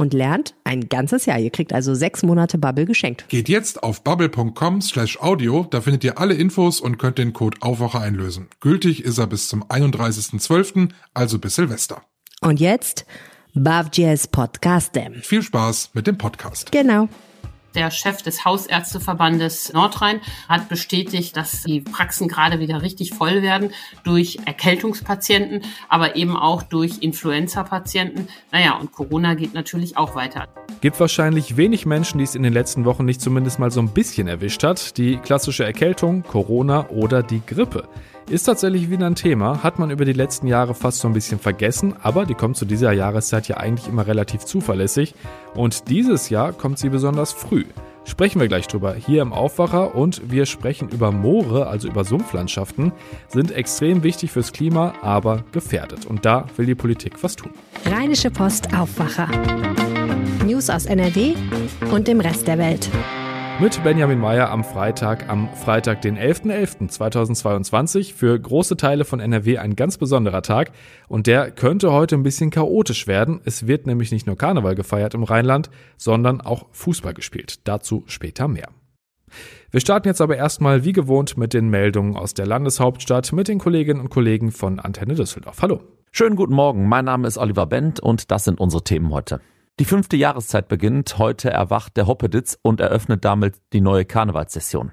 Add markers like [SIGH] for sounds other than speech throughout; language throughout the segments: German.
und lernt ein ganzes Jahr. Ihr kriegt also sechs Monate Bubble geschenkt. Geht jetzt auf bubble.com slash audio, da findet ihr alle Infos und könnt den Code Aufwacher einlösen. Gültig ist er bis zum 31.12., also bis Silvester. Und jetzt Bavjes Podcastem. Viel Spaß mit dem Podcast. Genau. Der Chef des Hausärzteverbandes Nordrhein hat bestätigt, dass die Praxen gerade wieder richtig voll werden durch Erkältungspatienten, aber eben auch durch Influenza-Patienten. Naja, und Corona geht natürlich auch weiter. Gibt wahrscheinlich wenig Menschen, die es in den letzten Wochen nicht zumindest mal so ein bisschen erwischt hat. Die klassische Erkältung, Corona oder die Grippe. Ist tatsächlich wieder ein Thema, hat man über die letzten Jahre fast so ein bisschen vergessen, aber die kommt zu dieser Jahreszeit ja eigentlich immer relativ zuverlässig und dieses Jahr kommt sie besonders früh. Sprechen wir gleich drüber hier im Aufwacher und wir sprechen über Moore, also über Sumpflandschaften, sind extrem wichtig fürs Klima, aber gefährdet und da will die Politik was tun. Rheinische Post Aufwacher. News aus NRW und dem Rest der Welt mit Benjamin Meyer am Freitag, am Freitag, den 11.11.2022. Für große Teile von NRW ein ganz besonderer Tag und der könnte heute ein bisschen chaotisch werden. Es wird nämlich nicht nur Karneval gefeiert im Rheinland, sondern auch Fußball gespielt. Dazu später mehr. Wir starten jetzt aber erstmal wie gewohnt mit den Meldungen aus der Landeshauptstadt mit den Kolleginnen und Kollegen von Antenne Düsseldorf. Hallo. Schönen guten Morgen, mein Name ist Oliver Bent und das sind unsere Themen heute. Die fünfte Jahreszeit beginnt. Heute erwacht der Hoppeditz und eröffnet damit die neue Karnevalssession.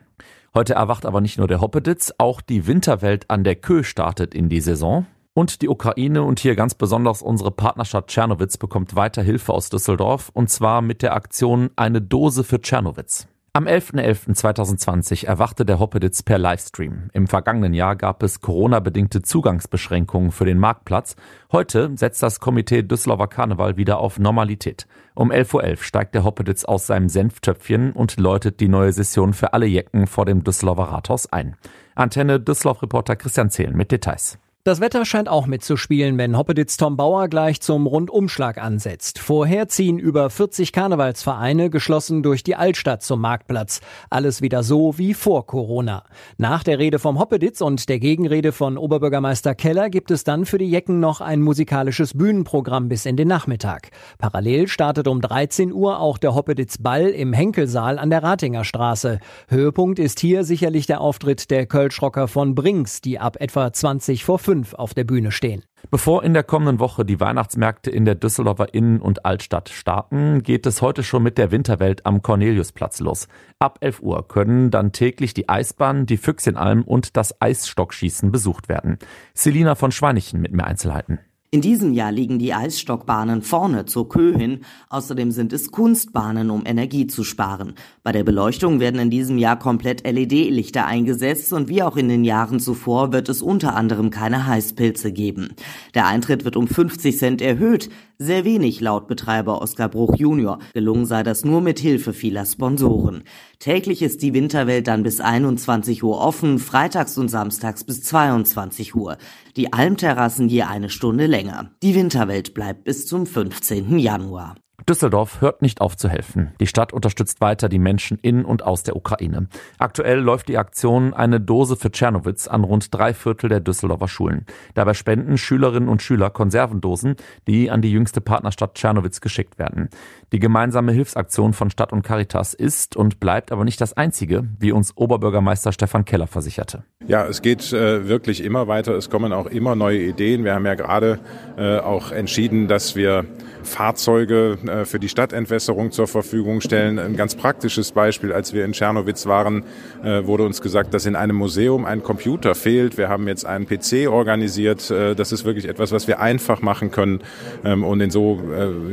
Heute erwacht aber nicht nur der Hoppeditz, auch die Winterwelt an der Kö startet in die Saison. Und die Ukraine und hier ganz besonders unsere Partnerstadt Tschernowitz bekommt weiter Hilfe aus Düsseldorf und zwar mit der Aktion Eine Dose für Tschernowitz. Am 11.11.2020 erwachte der Hoppeditz per Livestream. Im vergangenen Jahr gab es Corona-bedingte Zugangsbeschränkungen für den Marktplatz. Heute setzt das Komitee Düsseldorfer Karneval wieder auf Normalität. Um 11.11 Uhr steigt der Hoppeditz aus seinem Senftöpfchen und läutet die neue Session für alle Jecken vor dem Düsseldorfer Rathaus ein. Antenne Düsseldorf-Reporter Christian Zehlen mit Details. Das Wetter scheint auch mitzuspielen, wenn Hoppeditz Tom Bauer gleich zum Rundumschlag ansetzt. Vorher ziehen über 40 Karnevalsvereine geschlossen durch die Altstadt zum Marktplatz. Alles wieder so wie vor Corona. Nach der Rede vom Hoppeditz und der Gegenrede von Oberbürgermeister Keller gibt es dann für die Jecken noch ein musikalisches Bühnenprogramm bis in den Nachmittag. Parallel startet um 13 Uhr auch der Hoppeditz Ball im Henkelsaal an der Ratinger Straße. Höhepunkt ist hier sicherlich der Auftritt der Kölschrocker von Brinks, die ab etwa 20 vor 5 fünf auf der Bühne stehen. Bevor in der kommenden Woche die Weihnachtsmärkte in der Düsseldorfer Innen- und Altstadt starten, geht es heute schon mit der Winterwelt am Corneliusplatz los. Ab 11 Uhr können dann täglich die Eisbahn, die Füchschenalm und das Eisstockschießen besucht werden. Selina von Schweinichen mit mehr Einzelheiten. In diesem Jahr liegen die Eisstockbahnen vorne zur Kö hin. Außerdem sind es Kunstbahnen, um Energie zu sparen. Bei der Beleuchtung werden in diesem Jahr komplett LED-Lichter eingesetzt und wie auch in den Jahren zuvor wird es unter anderem keine Heißpilze geben. Der Eintritt wird um 50 Cent erhöht. Sehr wenig laut Betreiber Oskar Bruch Junior. Gelungen sei das nur mit Hilfe vieler Sponsoren. Täglich ist die Winterwelt dann bis 21 Uhr offen, freitags und samstags bis 22 Uhr. Die Almterrassen je eine Stunde länger. Die Winterwelt bleibt bis zum 15. Januar. Düsseldorf hört nicht auf zu helfen. Die Stadt unterstützt weiter die Menschen in und aus der Ukraine. Aktuell läuft die Aktion Eine Dose für Tschernowitz an rund drei Viertel der Düsseldorfer Schulen. Dabei spenden Schülerinnen und Schüler Konservendosen, die an die jüngste Partnerstadt Tschernowitz geschickt werden. Die gemeinsame Hilfsaktion von Stadt und Caritas ist und bleibt aber nicht das einzige, wie uns Oberbürgermeister Stefan Keller versicherte. Ja, es geht äh, wirklich immer weiter. Es kommen auch immer neue Ideen. Wir haben ja gerade äh, auch entschieden, dass wir Fahrzeuge äh, äh, für die Stadtentwässerung zur Verfügung stellen. Ein ganz praktisches Beispiel, als wir in Tschernowitz waren, äh, wurde uns gesagt, dass in einem Museum ein Computer fehlt. Wir haben jetzt einen PC organisiert. Das ist wirklich etwas, was wir einfach machen können. Ähm, und in so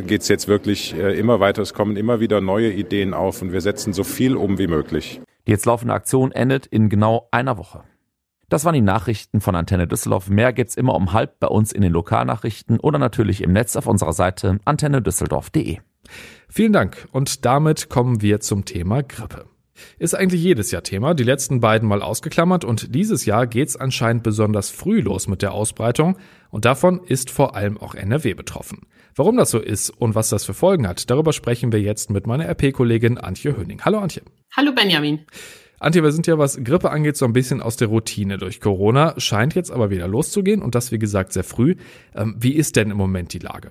geht es jetzt wirklich immer weiter. Es kommen immer wieder neue Ideen auf und wir setzen so viel um wie möglich. Die jetzt laufende Aktion endet in genau einer Woche. Das waren die Nachrichten von Antenne Düsseldorf. Mehr gibt's immer um halb bei uns in den Lokalnachrichten oder natürlich im Netz auf unserer Seite antennedüsseldorf.de. Vielen Dank und damit kommen wir zum Thema Grippe. Ist eigentlich jedes Jahr Thema, die letzten beiden mal ausgeklammert und dieses Jahr geht's anscheinend besonders früh los mit der Ausbreitung und davon ist vor allem auch NRW betroffen. Warum das so ist und was das für Folgen hat, darüber sprechen wir jetzt mit meiner RP-Kollegin Antje Höning. Hallo Antje. Hallo Benjamin. Antje, wir sind ja, was Grippe angeht, so ein bisschen aus der Routine durch Corona, scheint jetzt aber wieder loszugehen und das, wie gesagt, sehr früh. Ähm, wie ist denn im Moment die Lage?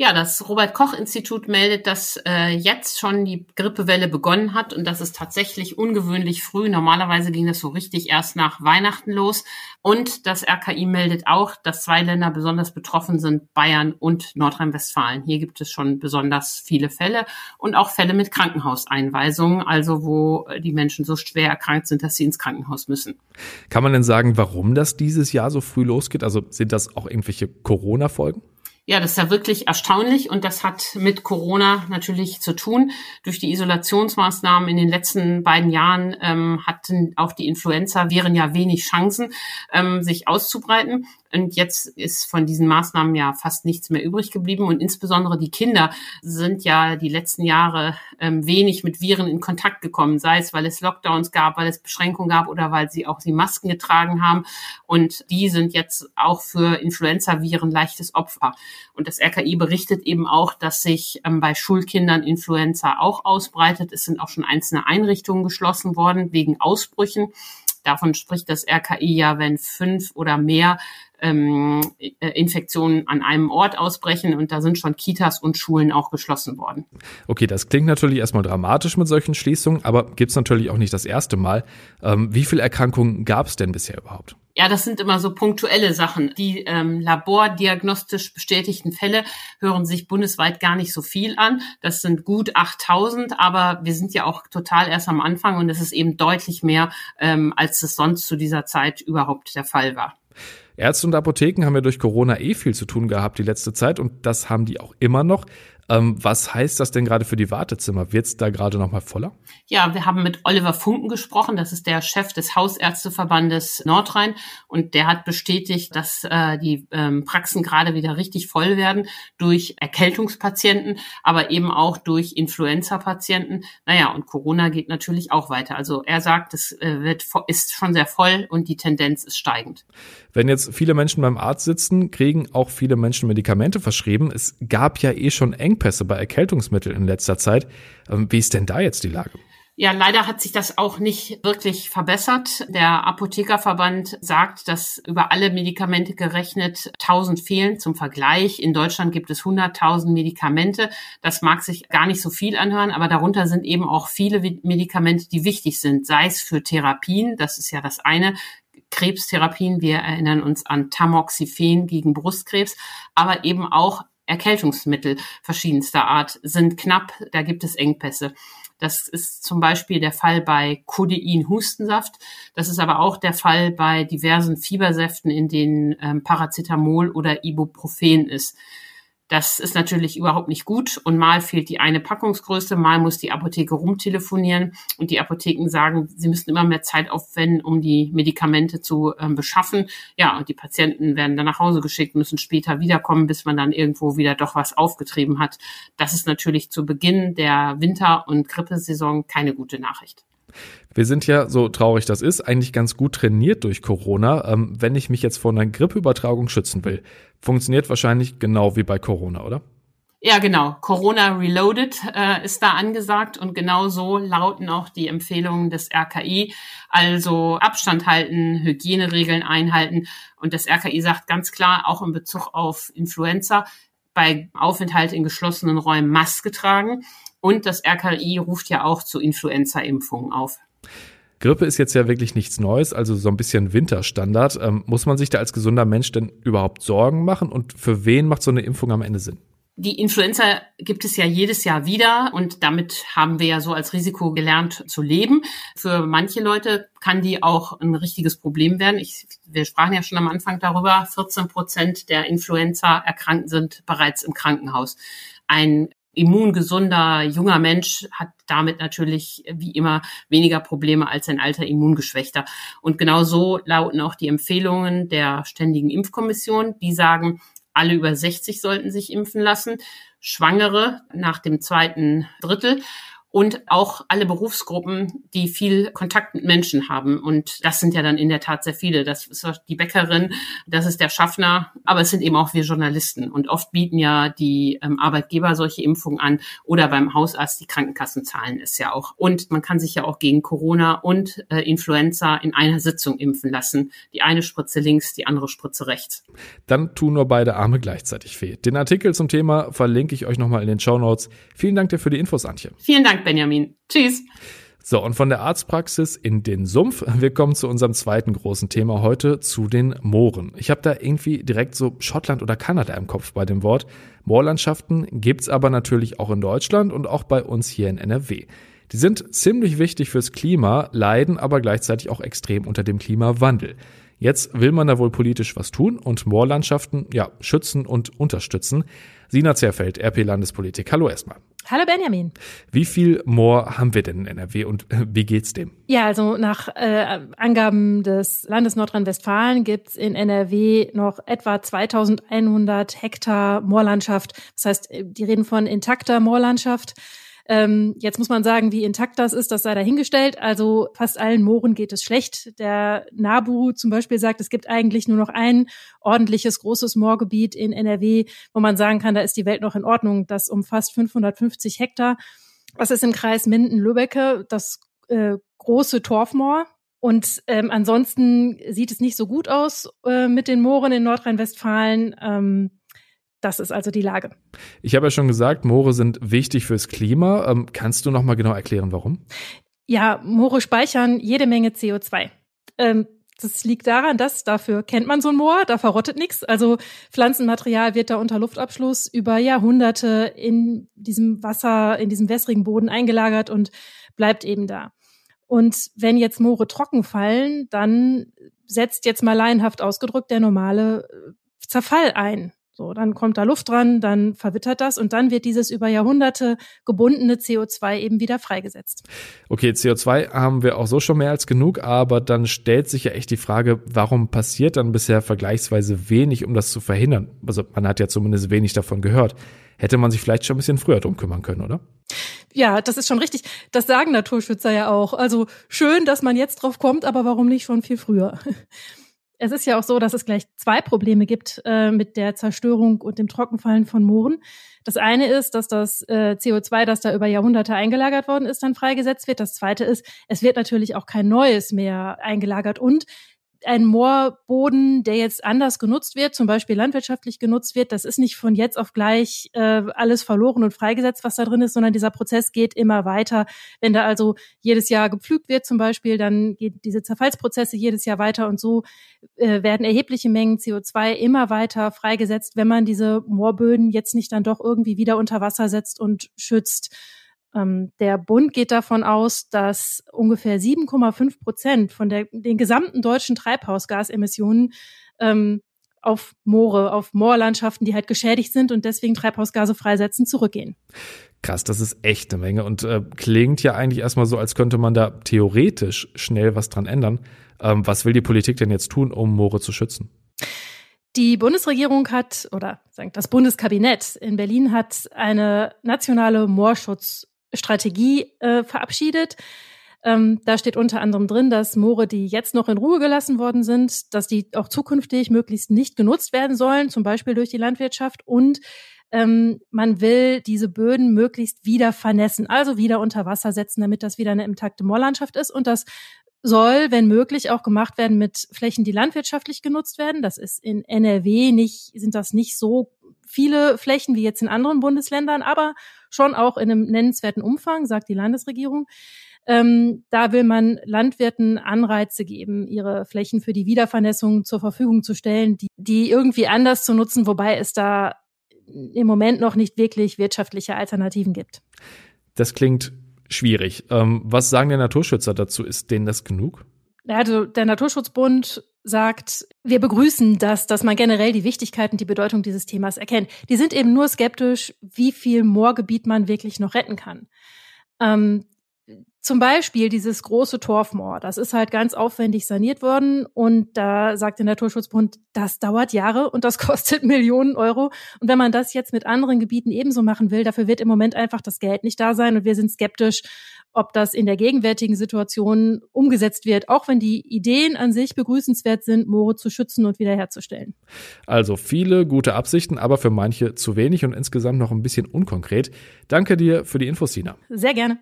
Ja, das Robert Koch Institut meldet, dass äh, jetzt schon die Grippewelle begonnen hat und das ist tatsächlich ungewöhnlich früh. Normalerweise ging das so richtig erst nach Weihnachten los. Und das RKI meldet auch, dass zwei Länder besonders betroffen sind, Bayern und Nordrhein-Westfalen. Hier gibt es schon besonders viele Fälle und auch Fälle mit Krankenhauseinweisungen, also wo die Menschen so schwer erkrankt sind, dass sie ins Krankenhaus müssen. Kann man denn sagen, warum das dieses Jahr so früh losgeht? Also sind das auch irgendwelche Corona-Folgen? Ja, das ist ja wirklich erstaunlich und das hat mit Corona natürlich zu tun. Durch die Isolationsmaßnahmen in den letzten beiden Jahren ähm, hatten auch die Influenza-Viren ja wenig Chancen, ähm, sich auszubreiten. Und jetzt ist von diesen Maßnahmen ja fast nichts mehr übrig geblieben. Und insbesondere die Kinder sind ja die letzten Jahre ähm, wenig mit Viren in Kontakt gekommen, sei es, weil es Lockdowns gab, weil es Beschränkungen gab oder weil sie auch die Masken getragen haben. Und die sind jetzt auch für Influenza-Viren leichtes Opfer. Und das RKI berichtet eben auch, dass sich ähm, bei Schulkindern Influenza auch ausbreitet. Es sind auch schon einzelne Einrichtungen geschlossen worden wegen Ausbrüchen. Davon spricht das RKI ja, wenn fünf oder mehr ähm, äh, Infektionen an einem Ort ausbrechen und da sind schon Kitas und Schulen auch geschlossen worden. Okay, das klingt natürlich erstmal dramatisch mit solchen Schließungen, aber gibt es natürlich auch nicht das erste Mal. Ähm, wie viele Erkrankungen gab es denn bisher überhaupt? Ja, das sind immer so punktuelle Sachen. Die ähm, labordiagnostisch bestätigten Fälle hören sich bundesweit gar nicht so viel an. Das sind gut 8000, aber wir sind ja auch total erst am Anfang und es ist eben deutlich mehr, ähm, als es sonst zu dieser Zeit überhaupt der Fall war. Ärzte und Apotheken haben ja durch Corona eh viel zu tun gehabt die letzte Zeit und das haben die auch immer noch. Ähm, was heißt das denn gerade für die Wartezimmer? Wird es da gerade noch mal voller? Ja, wir haben mit Oliver Funken gesprochen. Das ist der Chef des Hausärzteverbandes Nordrhein. Und der hat bestätigt, dass äh, die ähm, Praxen gerade wieder richtig voll werden durch Erkältungspatienten, aber eben auch durch Influenza-Patienten. Naja, und Corona geht natürlich auch weiter. Also er sagt, es äh, wird, ist schon sehr voll und die Tendenz ist steigend. Wenn jetzt viele Menschen beim Arzt sitzen, kriegen auch viele Menschen Medikamente verschrieben. Es gab ja eh schon Engpässe Engpässe bei Erkältungsmitteln in letzter Zeit. Ähm, wie ist denn da jetzt die Lage? Ja, leider hat sich das auch nicht wirklich verbessert. Der Apothekerverband sagt, dass über alle Medikamente gerechnet 1000 fehlen. Zum Vergleich, in Deutschland gibt es 100.000 Medikamente. Das mag sich gar nicht so viel anhören, aber darunter sind eben auch viele Medikamente, die wichtig sind, sei es für Therapien, das ist ja das eine, Krebstherapien, wir erinnern uns an Tamoxifen gegen Brustkrebs, aber eben auch Erkältungsmittel verschiedenster Art sind knapp, da gibt es Engpässe. Das ist zum Beispiel der Fall bei Codein-Hustensaft. Das ist aber auch der Fall bei diversen Fiebersäften, in denen ähm, Paracetamol oder Ibuprofen ist. Das ist natürlich überhaupt nicht gut und mal fehlt die eine Packungsgröße, mal muss die Apotheke rumtelefonieren und die Apotheken sagen, sie müssen immer mehr Zeit aufwenden, um die Medikamente zu ähm, beschaffen. Ja, und die Patienten werden dann nach Hause geschickt, müssen später wiederkommen, bis man dann irgendwo wieder doch was aufgetrieben hat. Das ist natürlich zu Beginn der Winter- und Grippesaison keine gute Nachricht. Wir sind ja, so traurig das ist, eigentlich ganz gut trainiert durch Corona. Ähm, wenn ich mich jetzt vor einer Grippeübertragung schützen will, funktioniert wahrscheinlich genau wie bei Corona, oder? Ja, genau. Corona Reloaded äh, ist da angesagt und genau so lauten auch die Empfehlungen des RKI. Also Abstand halten, Hygieneregeln einhalten. Und das RKI sagt ganz klar, auch in Bezug auf Influenza, bei Aufenthalt in geschlossenen Räumen Maske tragen. Und das RKI ruft ja auch zu Influenza-Impfungen auf. Grippe ist jetzt ja wirklich nichts Neues, also so ein bisschen Winterstandard. Ähm, muss man sich da als gesunder Mensch denn überhaupt Sorgen machen und für wen macht so eine Impfung am Ende Sinn? Die Influenza gibt es ja jedes Jahr wieder und damit haben wir ja so als Risiko gelernt zu leben. Für manche Leute kann die auch ein richtiges Problem werden. Ich, wir sprachen ja schon am Anfang darüber, 14 Prozent der Influenza-Erkrankten sind bereits im Krankenhaus. Ein immungesunder junger Mensch hat damit natürlich wie immer weniger Probleme als ein alter Immungeschwächter. Und genau so lauten auch die Empfehlungen der Ständigen Impfkommission. Die sagen, alle über 60 sollten sich impfen lassen, Schwangere nach dem zweiten Drittel und auch alle Berufsgruppen, die viel Kontakt mit Menschen haben. Und das sind ja dann in der Tat sehr viele. Das ist die Bäckerin, das ist der Schaffner, aber es sind eben auch wir Journalisten. Und oft bieten ja die ähm, Arbeitgeber solche Impfungen an oder beim Hausarzt die Krankenkassen zahlen es ja auch. Und man kann sich ja auch gegen Corona und äh, Influenza in einer Sitzung impfen lassen. Die eine Spritze links, die andere Spritze rechts. Dann tun nur beide Arme gleichzeitig weh. Den Artikel zum Thema verlinke ich euch nochmal in den Show Notes. Vielen Dank dir für die Infos, Antje. Vielen Dank. Dank, Benjamin. Tschüss. So, und von der Arztpraxis in den Sumpf. Wir kommen zu unserem zweiten großen Thema heute, zu den Mooren. Ich habe da irgendwie direkt so Schottland oder Kanada im Kopf bei dem Wort. Moorlandschaften gibt's aber natürlich auch in Deutschland und auch bei uns hier in NRW. Die sind ziemlich wichtig fürs Klima, leiden aber gleichzeitig auch extrem unter dem Klimawandel. Jetzt will man da wohl politisch was tun und Moorlandschaften, ja, schützen und unterstützen. Sina Zerfeld, RP Landespolitik. Hallo erstmal. Hallo Benjamin. Wie viel Moor haben wir denn in NRW und äh, wie geht's dem? Ja, also nach äh, Angaben des Landes Nordrhein-Westfalen gibt's in NRW noch etwa 2100 Hektar Moorlandschaft. Das heißt, äh, die reden von intakter Moorlandschaft. Ähm, jetzt muss man sagen, wie intakt das ist, das sei dahingestellt. Also fast allen Mooren geht es schlecht. Der NABU zum Beispiel sagt, es gibt eigentlich nur noch ein ordentliches großes Moorgebiet in NRW, wo man sagen kann, da ist die Welt noch in Ordnung. Das umfasst 550 Hektar. Das ist im Kreis Minden-Lübbecke das äh, große Torfmoor. Und ähm, ansonsten sieht es nicht so gut aus äh, mit den Mooren in Nordrhein-Westfalen. Ähm, das ist also die Lage. Ich habe ja schon gesagt, Moore sind wichtig fürs Klima. Ähm, kannst du noch mal genau erklären, warum? Ja, Moore speichern jede Menge CO2. Ähm, das liegt daran, dass dafür kennt man so ein Moor, da verrottet nichts. Also Pflanzenmaterial wird da unter Luftabschluss über Jahrhunderte in diesem Wasser, in diesem wässrigen Boden eingelagert und bleibt eben da. Und wenn jetzt Moore trocken fallen, dann setzt jetzt mal laienhaft ausgedrückt der normale äh, Zerfall ein. So, dann kommt da Luft dran, dann verwittert das und dann wird dieses über Jahrhunderte gebundene CO2 eben wieder freigesetzt. Okay, CO2 haben wir auch so schon mehr als genug, aber dann stellt sich ja echt die Frage, warum passiert dann bisher vergleichsweise wenig, um das zu verhindern? Also man hat ja zumindest wenig davon gehört. Hätte man sich vielleicht schon ein bisschen früher drum kümmern können, oder? Ja, das ist schon richtig. Das sagen Naturschützer ja auch. Also schön, dass man jetzt drauf kommt, aber warum nicht schon viel früher? Es ist ja auch so, dass es gleich zwei Probleme gibt äh, mit der Zerstörung und dem Trockenfallen von Mooren. Das eine ist, dass das äh, CO2, das da über Jahrhunderte eingelagert worden ist, dann freigesetzt wird. Das zweite ist, es wird natürlich auch kein neues mehr eingelagert und ein Moorboden, der jetzt anders genutzt wird, zum Beispiel landwirtschaftlich genutzt wird, das ist nicht von jetzt auf gleich äh, alles verloren und freigesetzt, was da drin ist, sondern dieser Prozess geht immer weiter. Wenn da also jedes Jahr gepflügt wird zum Beispiel, dann geht diese Zerfallsprozesse jedes Jahr weiter und so äh, werden erhebliche Mengen CO2 immer weiter freigesetzt, wenn man diese Moorböden jetzt nicht dann doch irgendwie wieder unter Wasser setzt und schützt. Ähm, der Bund geht davon aus, dass ungefähr 7,5 Prozent von der, den gesamten deutschen Treibhausgasemissionen ähm, auf Moore, auf Moorlandschaften, die halt geschädigt sind und deswegen Treibhausgase freisetzen, zurückgehen. Krass, das ist echt eine Menge und äh, klingt ja eigentlich erstmal so, als könnte man da theoretisch schnell was dran ändern. Ähm, was will die Politik denn jetzt tun, um Moore zu schützen? Die Bundesregierung hat, oder das Bundeskabinett in Berlin hat eine nationale Moorschutz Strategie äh, verabschiedet. Ähm, da steht unter anderem drin, dass Moore, die jetzt noch in Ruhe gelassen worden sind, dass die auch zukünftig möglichst nicht genutzt werden sollen, zum Beispiel durch die Landwirtschaft. Und ähm, man will diese Böden möglichst wieder vernässen, also wieder unter Wasser setzen, damit das wieder eine intakte Moorlandschaft ist. Und das soll, wenn möglich, auch gemacht werden mit Flächen, die landwirtschaftlich genutzt werden. Das ist in NRW nicht, sind das nicht so viele Flächen wie jetzt in anderen Bundesländern, aber schon auch in einem nennenswerten Umfang, sagt die Landesregierung. Ähm, da will man Landwirten Anreize geben, ihre Flächen für die Wiedervernässung zur Verfügung zu stellen, die, die irgendwie anders zu nutzen, wobei es da im Moment noch nicht wirklich wirtschaftliche Alternativen gibt. Das klingt schwierig. Ähm, was sagen der Naturschützer dazu? Ist denen das genug? Also der Naturschutzbund sagt, wir begrüßen das, dass man generell die Wichtigkeit und die Bedeutung dieses Themas erkennt. Die sind eben nur skeptisch, wie viel Moorgebiet man wirklich noch retten kann. Ähm, zum Beispiel dieses große Torfmoor, das ist halt ganz aufwendig saniert worden und da sagt der Naturschutzbund, das dauert Jahre und das [LAUGHS] kostet Millionen Euro. Und wenn man das jetzt mit anderen Gebieten ebenso machen will, dafür wird im Moment einfach das Geld nicht da sein und wir sind skeptisch, ob das in der gegenwärtigen Situation umgesetzt wird, auch wenn die Ideen an sich begrüßenswert sind, Moore zu schützen und wiederherzustellen. Also viele gute Absichten, aber für manche zu wenig und insgesamt noch ein bisschen unkonkret. Danke dir für die Infos, Sina. Sehr gerne.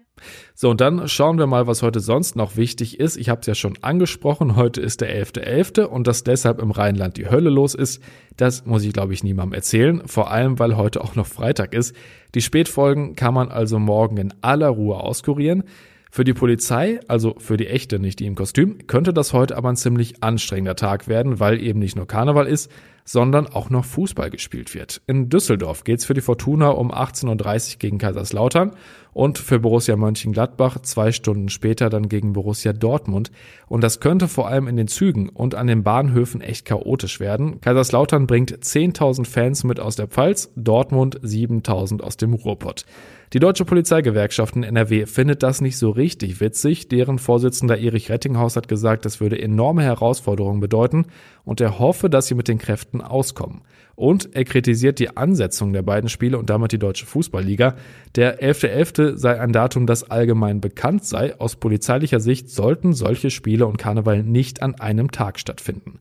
So, und dann schauen wir mal, was heute sonst noch wichtig ist. Ich habe es ja schon angesprochen, heute ist der 11.11. .11. und dass deshalb im Rheinland die Hölle los ist, das muss ich, glaube ich, niemandem erzählen. Vor allem, weil heute auch noch Freitag ist. Die Spätfolgen kann man also morgen in aller Ruhe auskurieren. Für die Polizei, also für die echte, nicht die im Kostüm, könnte das heute aber ein ziemlich anstrengender Tag werden, weil eben nicht nur Karneval ist, sondern auch noch Fußball gespielt wird. In Düsseldorf geht's für die Fortuna um 18.30 Uhr gegen Kaiserslautern und für Borussia Mönchengladbach zwei Stunden später dann gegen Borussia Dortmund. Und das könnte vor allem in den Zügen und an den Bahnhöfen echt chaotisch werden. Kaiserslautern bringt 10.000 Fans mit aus der Pfalz, Dortmund 7.000 aus dem Ruhrpott. Die Deutsche Polizeigewerkschaft in NRW findet das nicht so richtig witzig. Deren Vorsitzender Erich Rettinghaus hat gesagt, das würde enorme Herausforderungen bedeuten und er hoffe, dass sie mit den Kräften auskommen. Und er kritisiert die Ansetzung der beiden Spiele und damit die Deutsche Fußballliga. Der 11.11. .11. sei ein Datum, das allgemein bekannt sei. Aus polizeilicher Sicht sollten solche Spiele und Karneval nicht an einem Tag stattfinden.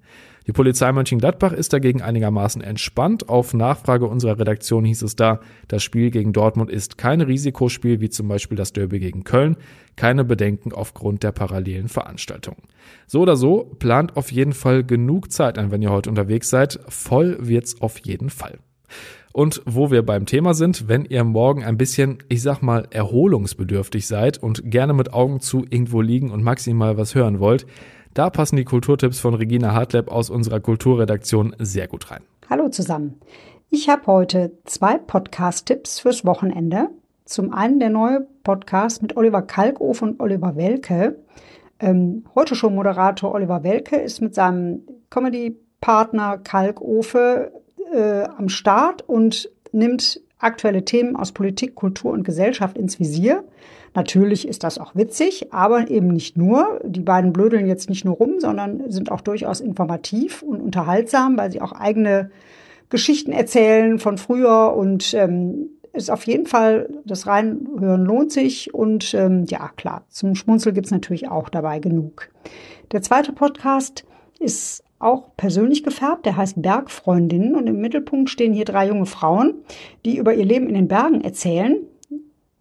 Die Polizei Mönchengladbach ist dagegen einigermaßen entspannt. Auf Nachfrage unserer Redaktion hieß es da, das Spiel gegen Dortmund ist kein Risikospiel wie zum Beispiel das Derby gegen Köln, keine Bedenken aufgrund der parallelen Veranstaltungen. So oder so, plant auf jeden Fall genug Zeit ein, wenn ihr heute unterwegs seid. Voll wird's auf jeden Fall. Und wo wir beim Thema sind, wenn ihr morgen ein bisschen, ich sag mal, erholungsbedürftig seid und gerne mit Augen zu irgendwo liegen und maximal was hören wollt, da passen die Kulturtipps von Regina Hartleb aus unserer Kulturredaktion sehr gut rein. Hallo zusammen. Ich habe heute zwei Podcast-Tipps fürs Wochenende. Zum einen der neue Podcast mit Oliver Kalkofe und Oliver Welke. Ähm, heute schon Moderator Oliver Welke ist mit seinem Comedy-Partner Kalkofe äh, am Start und nimmt aktuelle Themen aus Politik, Kultur und Gesellschaft ins Visier. Natürlich ist das auch witzig, aber eben nicht nur. Die beiden blödeln jetzt nicht nur rum, sondern sind auch durchaus informativ und unterhaltsam, weil sie auch eigene Geschichten erzählen von früher und ähm, ist auf jeden Fall, das Reinhören lohnt sich und ähm, ja, klar, zum Schmunzel gibt's natürlich auch dabei genug. Der zweite Podcast ist auch persönlich gefärbt, der heißt Bergfreundinnen und im Mittelpunkt stehen hier drei junge Frauen, die über ihr Leben in den Bergen erzählen.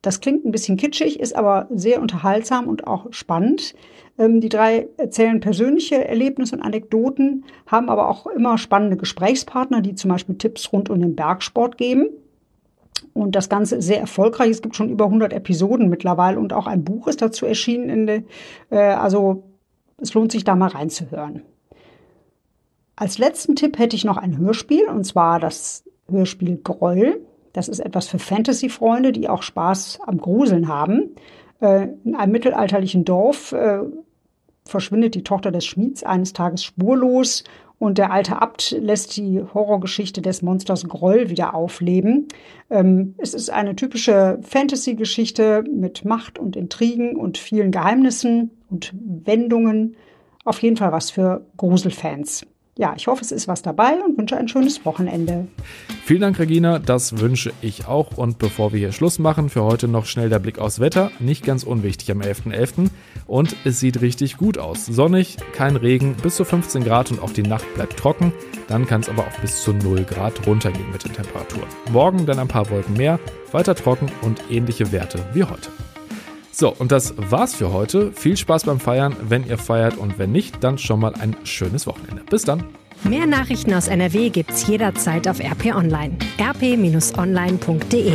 Das klingt ein bisschen kitschig, ist aber sehr unterhaltsam und auch spannend. Ähm, die drei erzählen persönliche Erlebnisse und Anekdoten, haben aber auch immer spannende Gesprächspartner, die zum Beispiel Tipps rund um den Bergsport geben. Und das Ganze ist sehr erfolgreich. Es gibt schon über 100 Episoden mittlerweile und auch ein Buch ist dazu erschienen. Äh, also es lohnt sich da mal reinzuhören. Als letzten Tipp hätte ich noch ein Hörspiel und zwar das Hörspiel Groll. Das ist etwas für Fantasy-Freunde, die auch Spaß am Gruseln haben. Äh, in einem mittelalterlichen Dorf äh, verschwindet die Tochter des Schmieds eines Tages spurlos und der alte Abt lässt die Horrorgeschichte des Monsters Groll wieder aufleben. Ähm, es ist eine typische Fantasy-Geschichte mit Macht und Intrigen und vielen Geheimnissen und Wendungen. Auf jeden Fall was für Gruselfans ja, ich hoffe, es ist was dabei und wünsche ein schönes Wochenende. Vielen Dank, Regina. Das wünsche ich auch. Und bevor wir hier Schluss machen, für heute noch schnell der Blick aufs Wetter. Nicht ganz unwichtig am 11.11. .11. Und es sieht richtig gut aus. Sonnig, kein Regen, bis zu 15 Grad und auch die Nacht bleibt trocken. Dann kann es aber auch bis zu 0 Grad runtergehen mit den Temperaturen. Morgen dann ein paar Wolken mehr, weiter trocken und ähnliche Werte wie heute. So, und das war's für heute. Viel Spaß beim Feiern, wenn ihr feiert und wenn nicht, dann schon mal ein schönes Wochenende. Bis dann. Mehr Nachrichten aus NRW gibt's jederzeit auf RP Online. rp-online.de